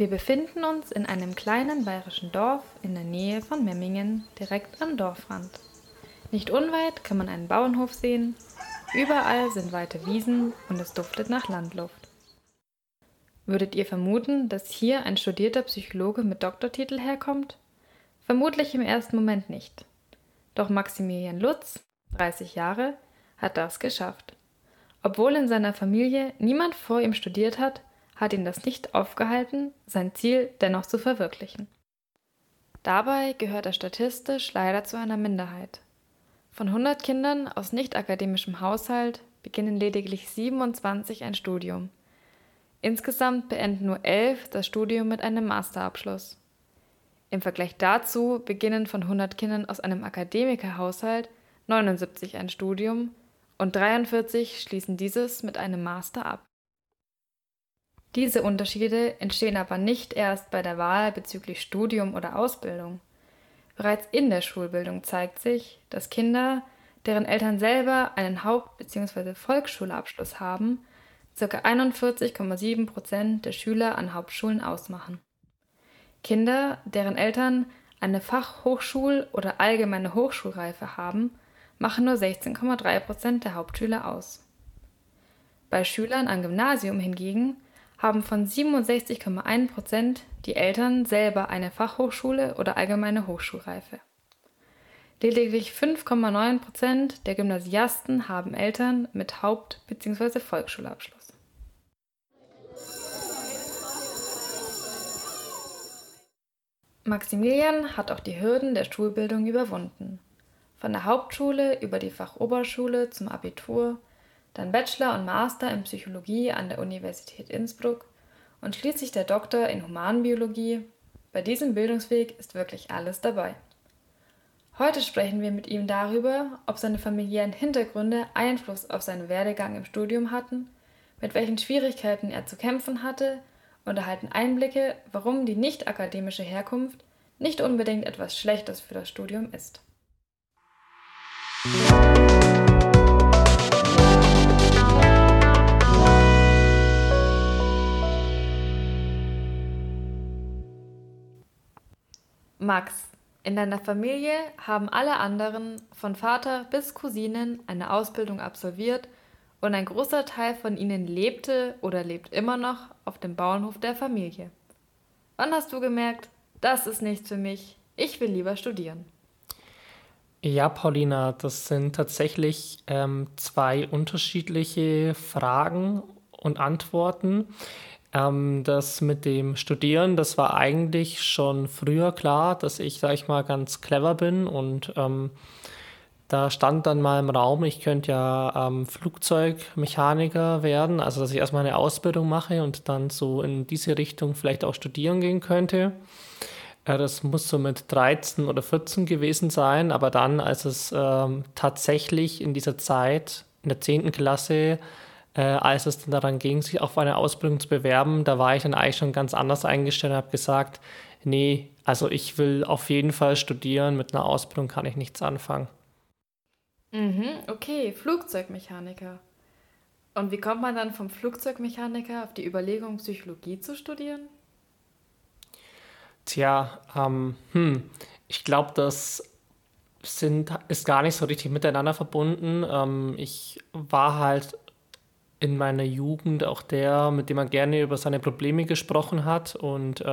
Wir befinden uns in einem kleinen bayerischen Dorf in der Nähe von Memmingen, direkt am Dorfrand. Nicht unweit kann man einen Bauernhof sehen, überall sind weite Wiesen und es duftet nach Landluft. Würdet ihr vermuten, dass hier ein studierter Psychologe mit Doktortitel herkommt? Vermutlich im ersten Moment nicht. Doch Maximilian Lutz, 30 Jahre, hat das geschafft. Obwohl in seiner Familie niemand vor ihm studiert hat, hat ihn das nicht aufgehalten, sein Ziel dennoch zu verwirklichen. Dabei gehört er statistisch leider zu einer Minderheit. Von 100 Kindern aus nicht akademischem Haushalt beginnen lediglich 27 ein Studium. Insgesamt beenden nur 11 das Studium mit einem Masterabschluss. Im Vergleich dazu beginnen von 100 Kindern aus einem Akademikerhaushalt 79 ein Studium und 43 schließen dieses mit einem Master ab. Diese Unterschiede entstehen aber nicht erst bei der Wahl bezüglich Studium oder Ausbildung. Bereits in der Schulbildung zeigt sich, dass Kinder, deren Eltern selber einen Haupt- bzw. Volksschulabschluss haben, ca. 41,7 Prozent der Schüler an Hauptschulen ausmachen. Kinder, deren Eltern eine Fachhochschul- oder allgemeine Hochschulreife haben, machen nur 16,3 Prozent der Hauptschüler aus. Bei Schülern am Gymnasium hingegen haben von 67,1 Prozent die Eltern selber eine Fachhochschule oder allgemeine Hochschulreife. Lediglich 5,9 Prozent der Gymnasiasten haben Eltern mit Haupt- bzw. Volksschulabschluss. Maximilian hat auch die Hürden der Schulbildung überwunden. Von der Hauptschule über die Fachoberschule zum Abitur dann Bachelor und Master in Psychologie an der Universität Innsbruck und schließlich der Doktor in Humanbiologie. Bei diesem Bildungsweg ist wirklich alles dabei. Heute sprechen wir mit ihm darüber, ob seine familiären Hintergründe Einfluss auf seinen Werdegang im Studium hatten, mit welchen Schwierigkeiten er zu kämpfen hatte und erhalten Einblicke, warum die nicht akademische Herkunft nicht unbedingt etwas Schlechtes für das Studium ist. Max, in deiner Familie haben alle anderen, von Vater bis Cousinen, eine Ausbildung absolviert und ein großer Teil von ihnen lebte oder lebt immer noch auf dem Bauernhof der Familie. Wann hast du gemerkt, das ist nichts für mich, ich will lieber studieren? Ja, Paulina, das sind tatsächlich ähm, zwei unterschiedliche Fragen und Antworten. Ähm, das mit dem Studieren, das war eigentlich schon früher klar, dass ich, sag ich mal, ganz clever bin und ähm, da stand dann mal im Raum, ich könnte ja ähm, Flugzeugmechaniker werden, also dass ich erstmal eine Ausbildung mache und dann so in diese Richtung vielleicht auch studieren gehen könnte. Äh, das muss so mit 13 oder 14 gewesen sein, aber dann, als es ähm, tatsächlich in dieser Zeit, in der 10. Klasse, äh, als es dann daran ging, sich auf eine Ausbildung zu bewerben, da war ich dann eigentlich schon ganz anders eingestellt und habe gesagt, nee, also ich will auf jeden Fall studieren, mit einer Ausbildung kann ich nichts anfangen. Mhm, okay, Flugzeugmechaniker. Und wie kommt man dann vom Flugzeugmechaniker auf die Überlegung, Psychologie zu studieren? Tja, ähm, hm, ich glaube, das sind, ist gar nicht so richtig miteinander verbunden. Ähm, ich war halt in meiner Jugend auch der, mit dem man gerne über seine Probleme gesprochen hat. Und äh,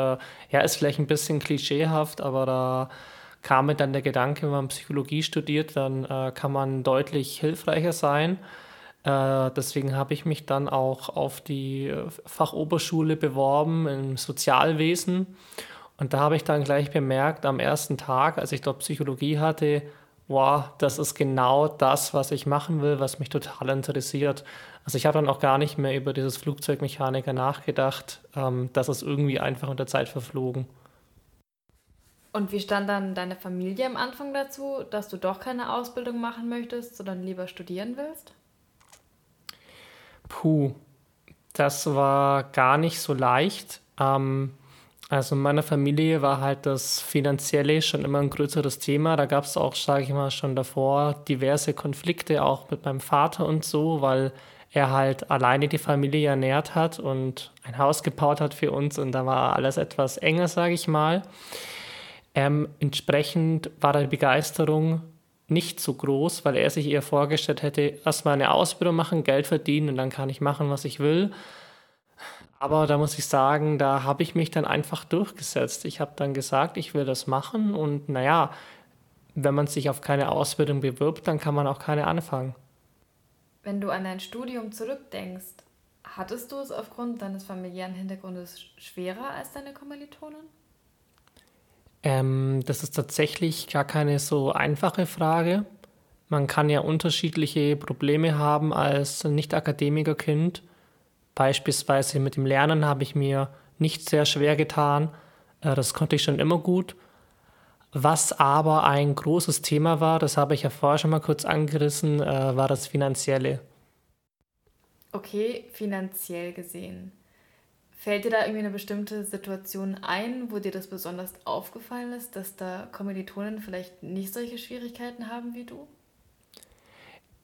ja, ist vielleicht ein bisschen klischeehaft, aber da kam mir dann der Gedanke, wenn man Psychologie studiert, dann äh, kann man deutlich hilfreicher sein. Äh, deswegen habe ich mich dann auch auf die Fachoberschule beworben im Sozialwesen. Und da habe ich dann gleich bemerkt, am ersten Tag, als ich dort Psychologie hatte, wow, das ist genau das, was ich machen will, was mich total interessiert. Also ich habe dann auch gar nicht mehr über dieses Flugzeugmechaniker nachgedacht. Ähm, das ist irgendwie einfach unter Zeit verflogen. Und wie stand dann deine Familie am Anfang dazu, dass du doch keine Ausbildung machen möchtest, sondern lieber studieren willst? Puh, das war gar nicht so leicht. Ähm, also in meiner Familie war halt das Finanzielle schon immer ein größeres Thema. Da gab es auch, sage ich mal, schon davor diverse Konflikte, auch mit meinem Vater und so, weil er halt alleine die Familie ernährt hat und ein Haus gebaut hat für uns und da war alles etwas enger, sage ich mal. Ähm, entsprechend war die Begeisterung nicht so groß, weil er sich eher vorgestellt hätte, erstmal eine Ausbildung machen, Geld verdienen und dann kann ich machen, was ich will. Aber da muss ich sagen, da habe ich mich dann einfach durchgesetzt. Ich habe dann gesagt, ich will das machen und naja, wenn man sich auf keine Ausbildung bewirbt, dann kann man auch keine anfangen. Wenn du an dein Studium zurückdenkst, hattest du es aufgrund deines familiären Hintergrundes schwerer als deine Kommilitonen? Ähm, das ist tatsächlich gar keine so einfache Frage. Man kann ja unterschiedliche Probleme haben als Nicht-Akademiker-Kind. Beispielsweise mit dem Lernen habe ich mir nicht sehr schwer getan. Äh, das konnte ich schon immer gut. Was aber ein großes Thema war, das habe ich ja vorher schon mal kurz angerissen, äh, war das Finanzielle. Okay, finanziell gesehen. Fällt dir da irgendwie eine bestimmte Situation ein, wo dir das besonders aufgefallen ist, dass da Kommilitonen vielleicht nicht solche Schwierigkeiten haben wie du?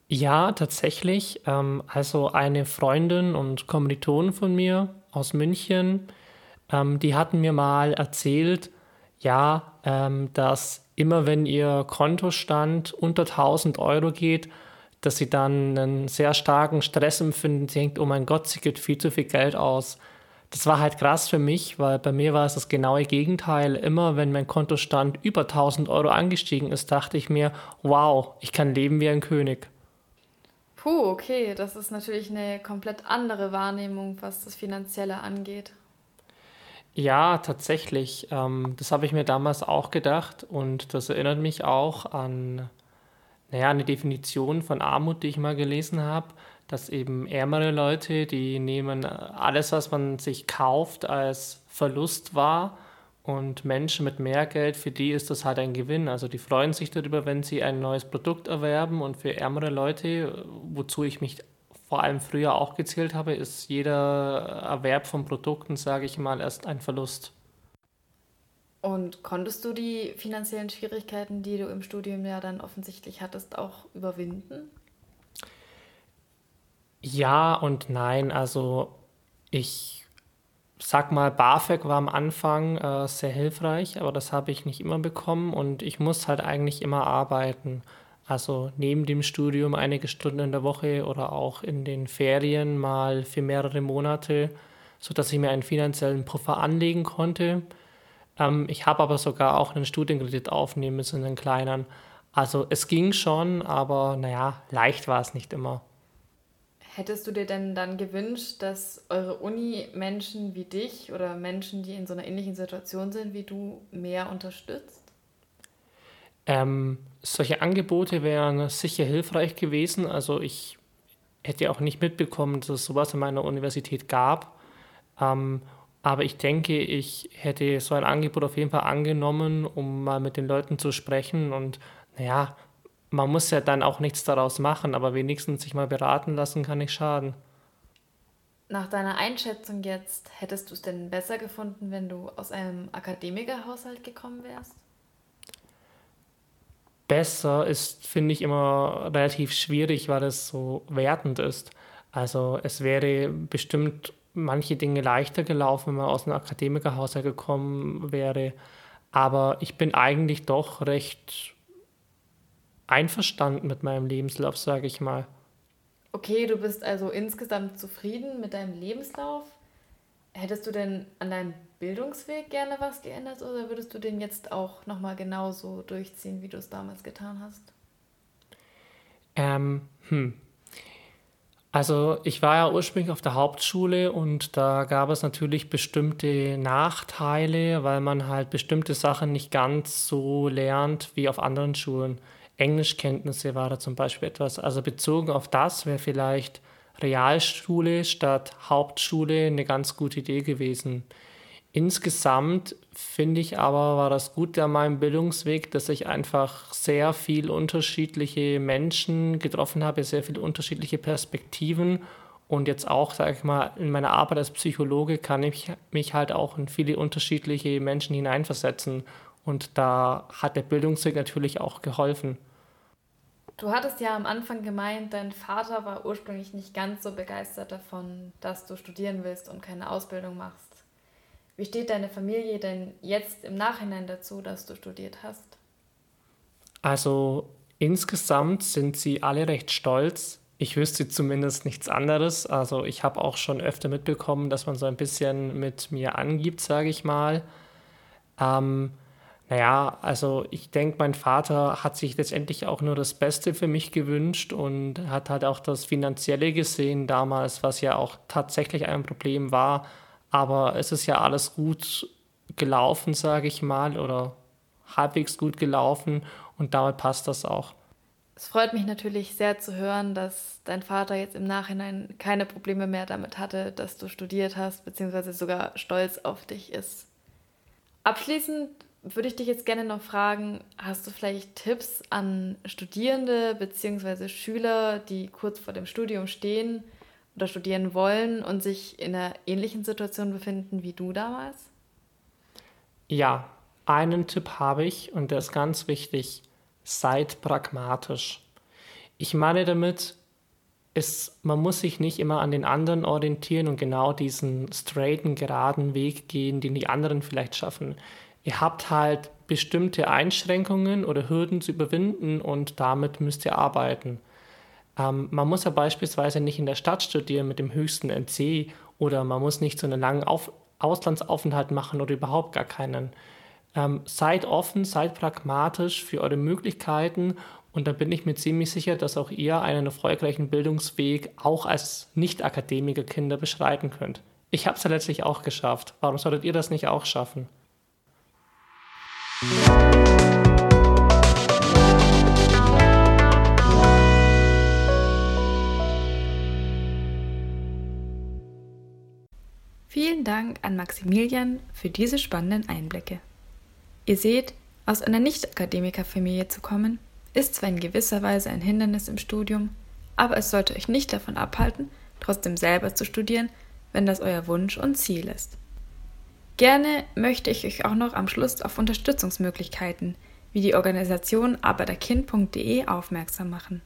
Ja, tatsächlich. Ähm, also eine Freundin und Kommilitonen von mir aus München, ähm, die hatten mir mal erzählt, ja, ähm, dass immer wenn ihr Kontostand unter 1000 Euro geht, dass sie dann einen sehr starken Stress empfinden, sie denkt, oh mein Gott, sie gibt viel zu viel Geld aus. Das war halt krass für mich, weil bei mir war es das genaue Gegenteil. Immer wenn mein Kontostand über 1000 Euro angestiegen ist, dachte ich mir, wow, ich kann leben wie ein König. Puh, okay, das ist natürlich eine komplett andere Wahrnehmung, was das Finanzielle angeht. Ja, tatsächlich. Ähm, das habe ich mir damals auch gedacht und das erinnert mich auch an naja, eine Definition von Armut, die ich mal gelesen habe, dass eben ärmere Leute, die nehmen alles, was man sich kauft, als Verlust wahr und Menschen mit mehr Geld, für die ist das halt ein Gewinn. Also die freuen sich darüber, wenn sie ein neues Produkt erwerben und für ärmere Leute, wozu ich mich vor allem früher auch gezählt habe, ist jeder Erwerb von Produkten, sage ich mal, erst ein Verlust. Und konntest du die finanziellen Schwierigkeiten, die du im Studium ja dann offensichtlich hattest, auch überwinden? Ja und nein. Also ich sag mal, BAföG war am Anfang äh, sehr hilfreich, aber das habe ich nicht immer bekommen und ich muss halt eigentlich immer arbeiten. Also neben dem Studium einige Stunden in der Woche oder auch in den Ferien mal für mehrere Monate, sodass ich mir einen finanziellen Puffer anlegen konnte. Ähm, ich habe aber sogar auch einen Studienkredit aufnehmen müssen, einen kleinen. Also es ging schon, aber naja, leicht war es nicht immer. Hättest du dir denn dann gewünscht, dass eure Uni Menschen wie dich oder Menschen, die in so einer ähnlichen Situation sind wie du, mehr unterstützt? Ähm, solche Angebote wären sicher hilfreich gewesen. Also ich hätte auch nicht mitbekommen, dass es sowas in meiner Universität gab. Ähm, aber ich denke, ich hätte so ein Angebot auf jeden Fall angenommen, um mal mit den Leuten zu sprechen. Und naja, man muss ja dann auch nichts daraus machen, aber wenigstens sich mal beraten lassen kann nicht schaden. Nach deiner Einschätzung jetzt, hättest du es denn besser gefunden, wenn du aus einem Akademikerhaushalt gekommen wärst? besser ist, finde ich immer relativ schwierig, weil es so wertend ist. Also es wäre bestimmt manche Dinge leichter gelaufen, wenn man aus einem Akademikerhaushalt gekommen wäre. Aber ich bin eigentlich doch recht einverstanden mit meinem Lebenslauf, sage ich mal. Okay, du bist also insgesamt zufrieden mit deinem Lebenslauf. Hättest du denn an deinem Bildungsweg gerne was geändert oder würdest du den jetzt auch nochmal genauso durchziehen, wie du es damals getan hast? Ähm, hm. Also ich war ja ursprünglich auf der Hauptschule und da gab es natürlich bestimmte Nachteile, weil man halt bestimmte Sachen nicht ganz so lernt wie auf anderen Schulen. Englischkenntnisse war da zum Beispiel etwas. Also bezogen auf das wäre vielleicht Realschule statt Hauptschule eine ganz gute Idee gewesen. Insgesamt finde ich aber, war das Gute an meinem Bildungsweg, dass ich einfach sehr viel unterschiedliche Menschen getroffen habe, sehr viele unterschiedliche Perspektiven. Und jetzt auch, sage ich mal, in meiner Arbeit als Psychologe kann ich mich halt auch in viele unterschiedliche Menschen hineinversetzen. Und da hat der Bildungsweg natürlich auch geholfen. Du hattest ja am Anfang gemeint, dein Vater war ursprünglich nicht ganz so begeistert davon, dass du studieren willst und keine Ausbildung machst. Wie steht deine Familie denn jetzt im Nachhinein dazu, dass du studiert hast? Also insgesamt sind sie alle recht stolz. Ich wüsste zumindest nichts anderes. Also ich habe auch schon öfter mitbekommen, dass man so ein bisschen mit mir angibt, sage ich mal. Ähm, naja, also ich denke, mein Vater hat sich letztendlich auch nur das Beste für mich gewünscht und hat halt auch das Finanzielle gesehen damals, was ja auch tatsächlich ein Problem war. Aber es ist ja alles gut gelaufen, sage ich mal, oder halbwegs gut gelaufen und damit passt das auch. Es freut mich natürlich sehr zu hören, dass dein Vater jetzt im Nachhinein keine Probleme mehr damit hatte, dass du studiert hast, beziehungsweise sogar stolz auf dich ist. Abschließend würde ich dich jetzt gerne noch fragen, hast du vielleicht Tipps an Studierende bzw. Schüler, die kurz vor dem Studium stehen oder studieren wollen und sich in einer ähnlichen Situation befinden wie du damals? Ja, einen Tipp habe ich und der ist ganz wichtig. Seid pragmatisch. Ich meine damit, ist, man muss sich nicht immer an den anderen orientieren und genau diesen straighten, geraden Weg gehen, den die anderen vielleicht schaffen ihr habt halt bestimmte Einschränkungen oder Hürden zu überwinden und damit müsst ihr arbeiten. Ähm, man muss ja beispielsweise nicht in der Stadt studieren mit dem höchsten NC oder man muss nicht so einen langen Auf Auslandsaufenthalt machen oder überhaupt gar keinen. Ähm, seid offen, seid pragmatisch für eure Möglichkeiten und da bin ich mir ziemlich sicher, dass auch ihr einen erfolgreichen Bildungsweg auch als Nicht-Akademiker-Kinder beschreiten könnt. Ich habe es ja letztlich auch geschafft. Warum solltet ihr das nicht auch schaffen? Vielen Dank an Maximilian für diese spannenden Einblicke. Ihr seht, aus einer Nicht-Akademiker-Familie zu kommen, ist zwar in gewisser Weise ein Hindernis im Studium, aber es sollte euch nicht davon abhalten, trotzdem selber zu studieren, wenn das euer Wunsch und Ziel ist. Gerne möchte ich euch auch noch am Schluss auf Unterstützungsmöglichkeiten wie die Organisation arbeiterkind.de aufmerksam machen.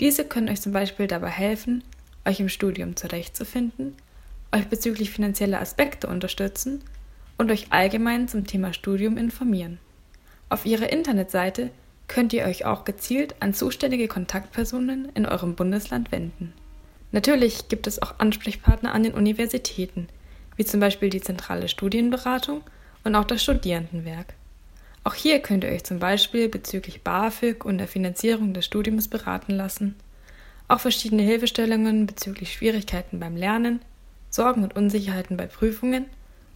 Diese können euch zum Beispiel dabei helfen, euch im Studium zurechtzufinden, euch bezüglich finanzieller Aspekte unterstützen und euch allgemein zum Thema Studium informieren. Auf ihrer Internetseite könnt ihr euch auch gezielt an zuständige Kontaktpersonen in eurem Bundesland wenden. Natürlich gibt es auch Ansprechpartner an den Universitäten, wie zum Beispiel die zentrale Studienberatung und auch das Studierendenwerk. Auch hier könnt ihr euch zum Beispiel bezüglich BAföG und der Finanzierung des Studiums beraten lassen. Auch verschiedene Hilfestellungen bezüglich Schwierigkeiten beim Lernen, Sorgen und Unsicherheiten bei Prüfungen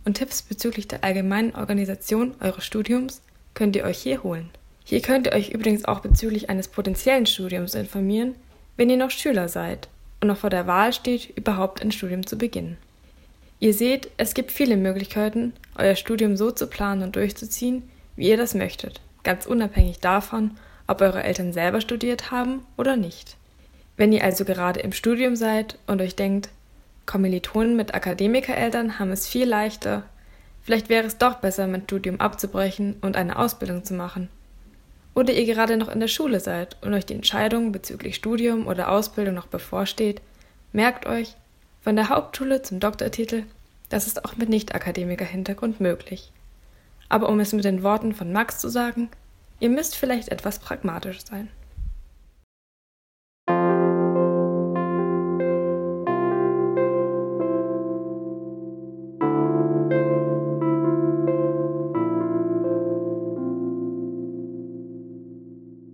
und Tipps bezüglich der allgemeinen Organisation eures Studiums könnt ihr euch hier holen. Hier könnt ihr euch übrigens auch bezüglich eines potenziellen Studiums informieren, wenn ihr noch Schüler seid und noch vor der Wahl steht, überhaupt ein Studium zu beginnen. Ihr seht, es gibt viele Möglichkeiten, euer Studium so zu planen und durchzuziehen, wie ihr das möchtet, ganz unabhängig davon, ob eure Eltern selber studiert haben oder nicht. Wenn ihr also gerade im Studium seid und euch denkt, Kommilitonen mit Akademikereltern haben es viel leichter, vielleicht wäre es doch besser, mein Studium abzubrechen und eine Ausbildung zu machen. Oder ihr gerade noch in der Schule seid und euch die Entscheidung bezüglich Studium oder Ausbildung noch bevorsteht, merkt euch, von der Hauptschule zum Doktortitel, das ist auch mit Nicht-Akademiker-Hintergrund möglich. Aber um es mit den Worten von Max zu sagen, ihr müsst vielleicht etwas pragmatisch sein.